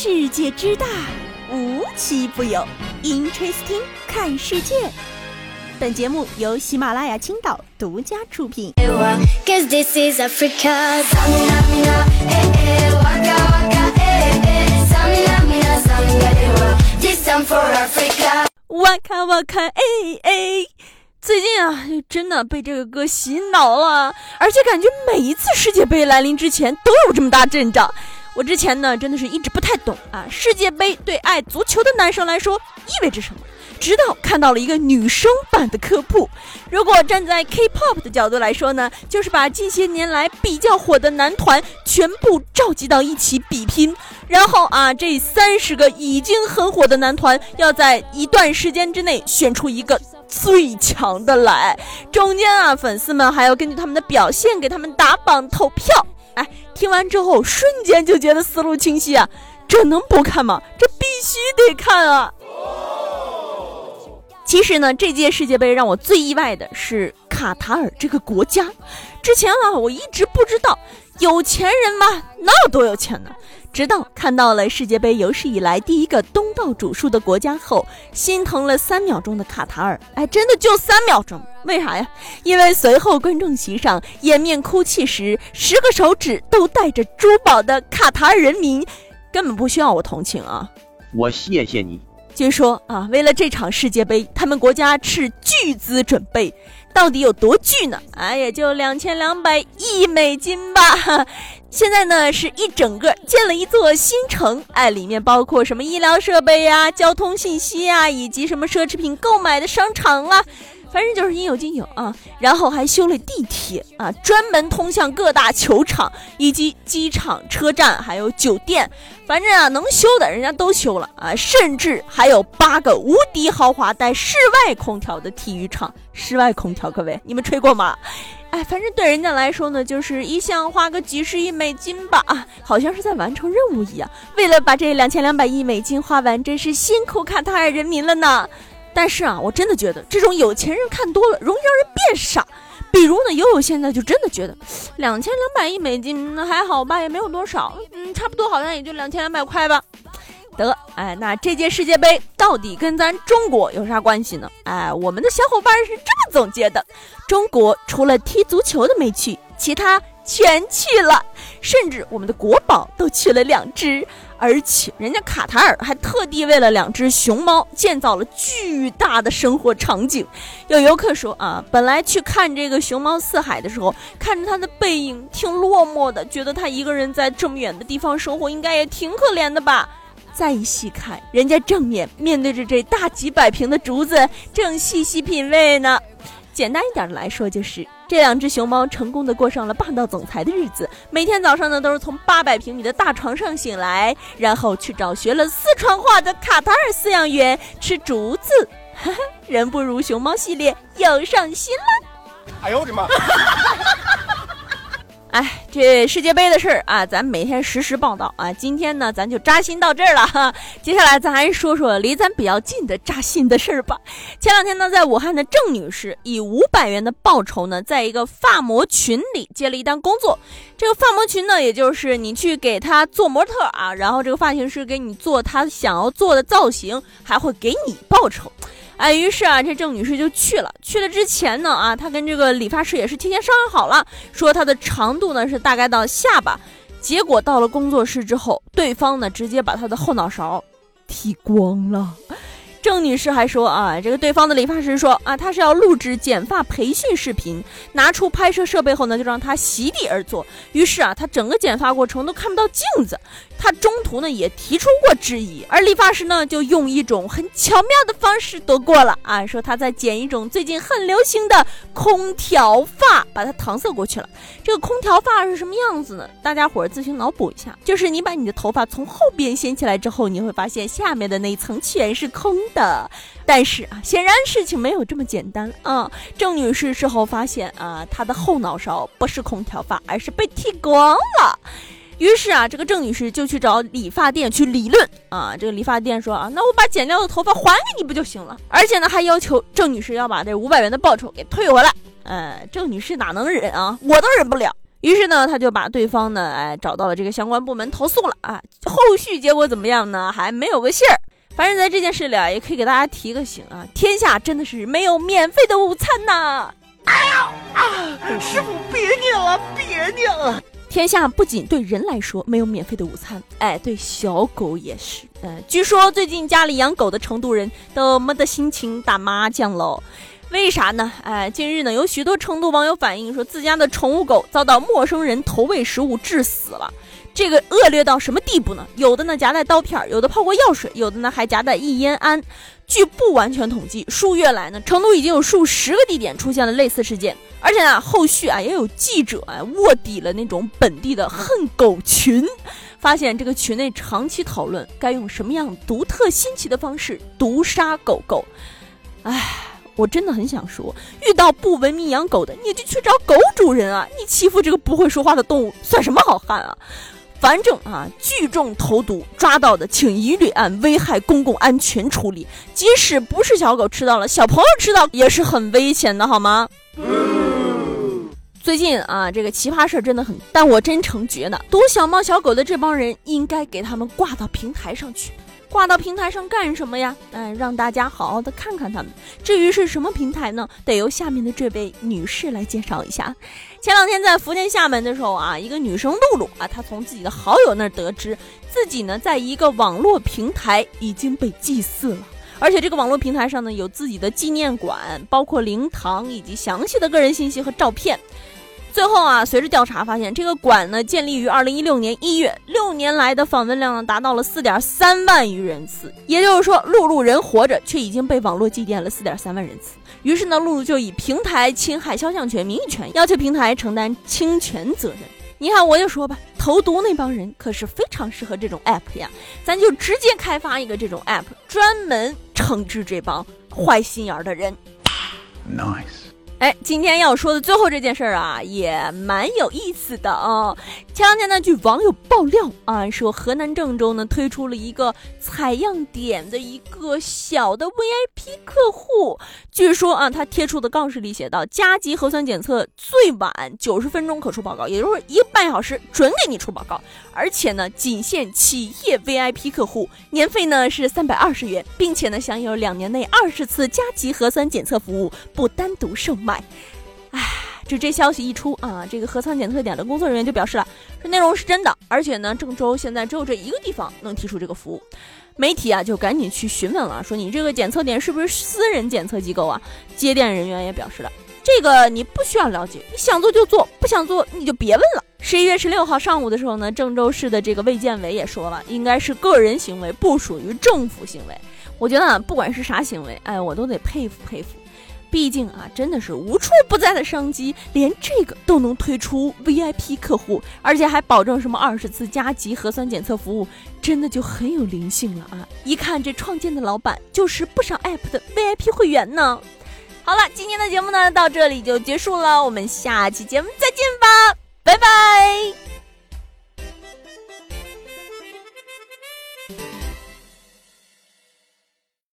世界之大，无奇不有。Interesting，看世界。本节目由喜马拉雅青岛独家出品。最近啊，真的被这个歌洗脑了，而且感觉每一次世界杯来临之前都有这么大阵仗。我之前呢，真的是一直不太懂啊，世界杯对爱足球的男生来说意味着什么？直到看到了一个女生版的科普。如果站在 K-pop 的角度来说呢，就是把近些年来比较火的男团全部召集到一起比拼，然后啊，这三十个已经很火的男团要在一段时间之内选出一个最强的来，中间啊，粉丝们还要根据他们的表现给他们打榜投票。哎，听完之后瞬间就觉得思路清晰啊！这能不看吗？这必须得看啊！其实呢，这届世界杯让我最意外的是卡塔尔这个国家。之前啊，我一直不知道。有钱人嘛，哪有多有钱呢？直到看到了世界杯有史以来第一个东道主输的国家后，心疼了三秒钟的卡塔尔，哎，真的就三秒钟？为啥呀？因为随后观众席上掩面哭泣时，十个手指都带着珠宝的卡塔尔人民，根本不需要我同情啊！我谢谢你。据说啊，为了这场世界杯，他们国家斥巨资准备。到底有多巨呢？啊，也就两千两百亿美金吧。现在呢，是一整个建了一座新城，哎，里面包括什么医疗设备呀、交通信息啊，以及什么奢侈品购买的商场啊。反正就是应有尽有啊，然后还修了地铁啊，专门通向各大球场以及机场、车站，还有酒店。反正啊，能修的人家都修了啊，甚至还有八个无敌豪华带室外空调的体育场。室外空调，各位你们吹过吗？哎，反正对人家来说呢，就是一项花个几十亿美金吧，啊，好像是在完成任务一样。为了把这两千两百亿美金花完，真是辛苦卡塔尔人民了呢。但是啊，我真的觉得这种有钱人看多了容易让人变傻。比如呢，悠悠现在就真的觉得 两千两百亿美金那还好吧，也没有多少，嗯，差不多好像也就两千两百块吧。得，哎，那这届世界杯到底跟咱中国有啥关系呢？哎，我们的小伙伴是这么总结的：中国除了踢足球的没去，其他全去了，甚至我们的国宝都去了两只。而且人家卡塔尔还特地为了两只熊猫建造了巨大的生活场景。有游客说啊，本来去看这个熊猫四海的时候，看着它的背影挺落寞的，觉得它一个人在这么远的地方生活，应该也挺可怜的吧。再一细看，人家正面面对着这大几百平的竹子，正细细品味呢。简单一点的来说，就是这两只熊猫成功的过上了霸道总裁的日子。每天早上呢，都是从八百平米的大床上醒来，然后去找学了四川话的卡塔尔饲养员吃竹子。人不如熊猫系列又上新了。哎呦我的妈！哎，这世界杯的事儿啊，咱每天实时报道啊。今天呢，咱就扎心到这儿了哈。接下来咱还是说说离咱比较近的扎心的事儿吧。前两天呢，在武汉的郑女士以五百元的报酬呢，在一个发模群里接了一单工作。这个发模群呢，也就是你去给他做模特啊，然后这个发型师给你做他想要做的造型，还会给你报酬。哎，于是啊，这郑女士就去了。去了之前呢，啊，她跟这个理发师也是提前商量好了，说她的长度呢是大概到下巴。结果到了工作室之后，对方呢直接把他的后脑勺剃光了。郑女士还说啊，这个对方的理发师说啊，他是要录制剪发培训视频，拿出拍摄设备后呢，就让他席地而坐。于是啊，他整个剪发过程都看不到镜子。他中途呢也提出过质疑，而理发师呢就用一种很巧妙的方式躲过了啊，说他在剪一种最近很流行的空调发，把它搪塞过去了。这个空调发是什么样子呢？大家伙儿自行脑补一下，就是你把你的头发从后边掀起来之后，你会发现下面的那一层全是空的。但是啊，显然事情没有这么简单啊。郑女士事后发现啊，她的后脑勺不是空调发，而是被剃光了。于是啊，这个郑女士就去找理发店去理论啊。这个理发店说啊，那我把剪掉的头发还给你不就行了？而且呢，还要求郑女士要把这五百元的报酬给退回来。呃，郑女士哪能忍啊？我都忍不了。于是呢，他就把对方呢，哎，找到了这个相关部门投诉了啊。后续结果怎么样呢？还没有个信儿。反正，在这件事里啊，也可以给大家提个醒啊，天下真的是没有免费的午餐呐！哎呀啊！师傅，别念了，别念了。天下不仅对人来说没有免费的午餐，哎，对小狗也是。嗯，据说最近家里养狗的成都人都没得心情打麻将喽。为啥呢？哎，近日呢，有许多成都网友反映说，自家的宠物狗遭到陌生人投喂食物致死了。这个恶劣到什么地步呢？有的呢夹带刀片，有的泡过药水，有的呢还夹带异烟胺。据不完全统计，数月来呢，成都已经有数十个地点出现了类似事件。而且呢，后续啊也有记者啊卧底了那种本地的恨狗群，发现这个群内长期讨论该用什么样独特新奇的方式毒杀狗狗。唉。我真的很想说，遇到不文明养狗的，你就去找狗主人啊！你欺负这个不会说话的动物，算什么好汉啊？反正啊，聚众投毒，抓到的请一律按危害公共安全处理。即使不是小狗吃到了，小朋友吃到也是很危险的，好吗？最近啊，这个奇葩事儿真的很，但我真诚觉得毒小猫小狗的这帮人，应该给他们挂到平台上去。挂到平台上干什么呀？嗯，让大家好好的看看他们。至于是什么平台呢？得由下面的这位女士来介绍一下。前两天在福建厦门的时候啊，一个女生露露啊，她从自己的好友那儿得知，自己呢在一个网络平台已经被祭祀了，而且这个网络平台上呢有自己的纪念馆，包括灵堂以及详细的个人信息和照片。最后啊，随着调查发现，这个馆呢建立于二零一六年一月，六年来的访问量呢达到了四点三万余人次。也就是说，露露人活着，却已经被网络祭奠了四点三万人次。于是呢，露露就以平台侵害肖像权、名誉权，要求平台承担侵权责任。你看，我就说吧，投毒那帮人可是非常适合这种 app 呀，咱就直接开发一个这种 app，专门惩治这帮坏心眼的人。Nice。哎，今天要说的最后这件事儿啊，也蛮有意思的啊。前两天呢，据网友爆料啊，说河南郑州呢推出了一个采样点的一个小的 VIP 客户。据说啊，他贴出的告示里写到，加急核酸检测最晚九十分钟可出报告，也就是一个半小时准给你出报告。而且呢，仅限企业 VIP 客户，年费呢是三百二十元，并且呢享有两年内二十次加急核酸检测服务，不单独售卖。买，唉，就这消息一出啊，这个核酸检测点的工作人员就表示了，这内容是真的，而且呢，郑州现在只有这一个地方能提出这个服务。媒体啊就赶紧去询问了，说你这个检测点是不是私人检测机构啊？接电人员也表示了，这个你不需要了解，你想做就做，不想做你就别问了。十一月十六号上午的时候呢，郑州市的这个卫健委也说了，应该是个人行为，不属于政府行为。我觉得，不管是啥行为，哎，我都得佩服佩服。毕竟啊，真的是无处不在的商机，连这个都能推出 VIP 客户，而且还保证什么二十次加急核酸检测服务，真的就很有灵性了啊！一看这创建的老板就是不少 app 的 VIP 会员呢。好了，今天的节目呢到这里就结束了，我们下期节目再见吧，拜拜。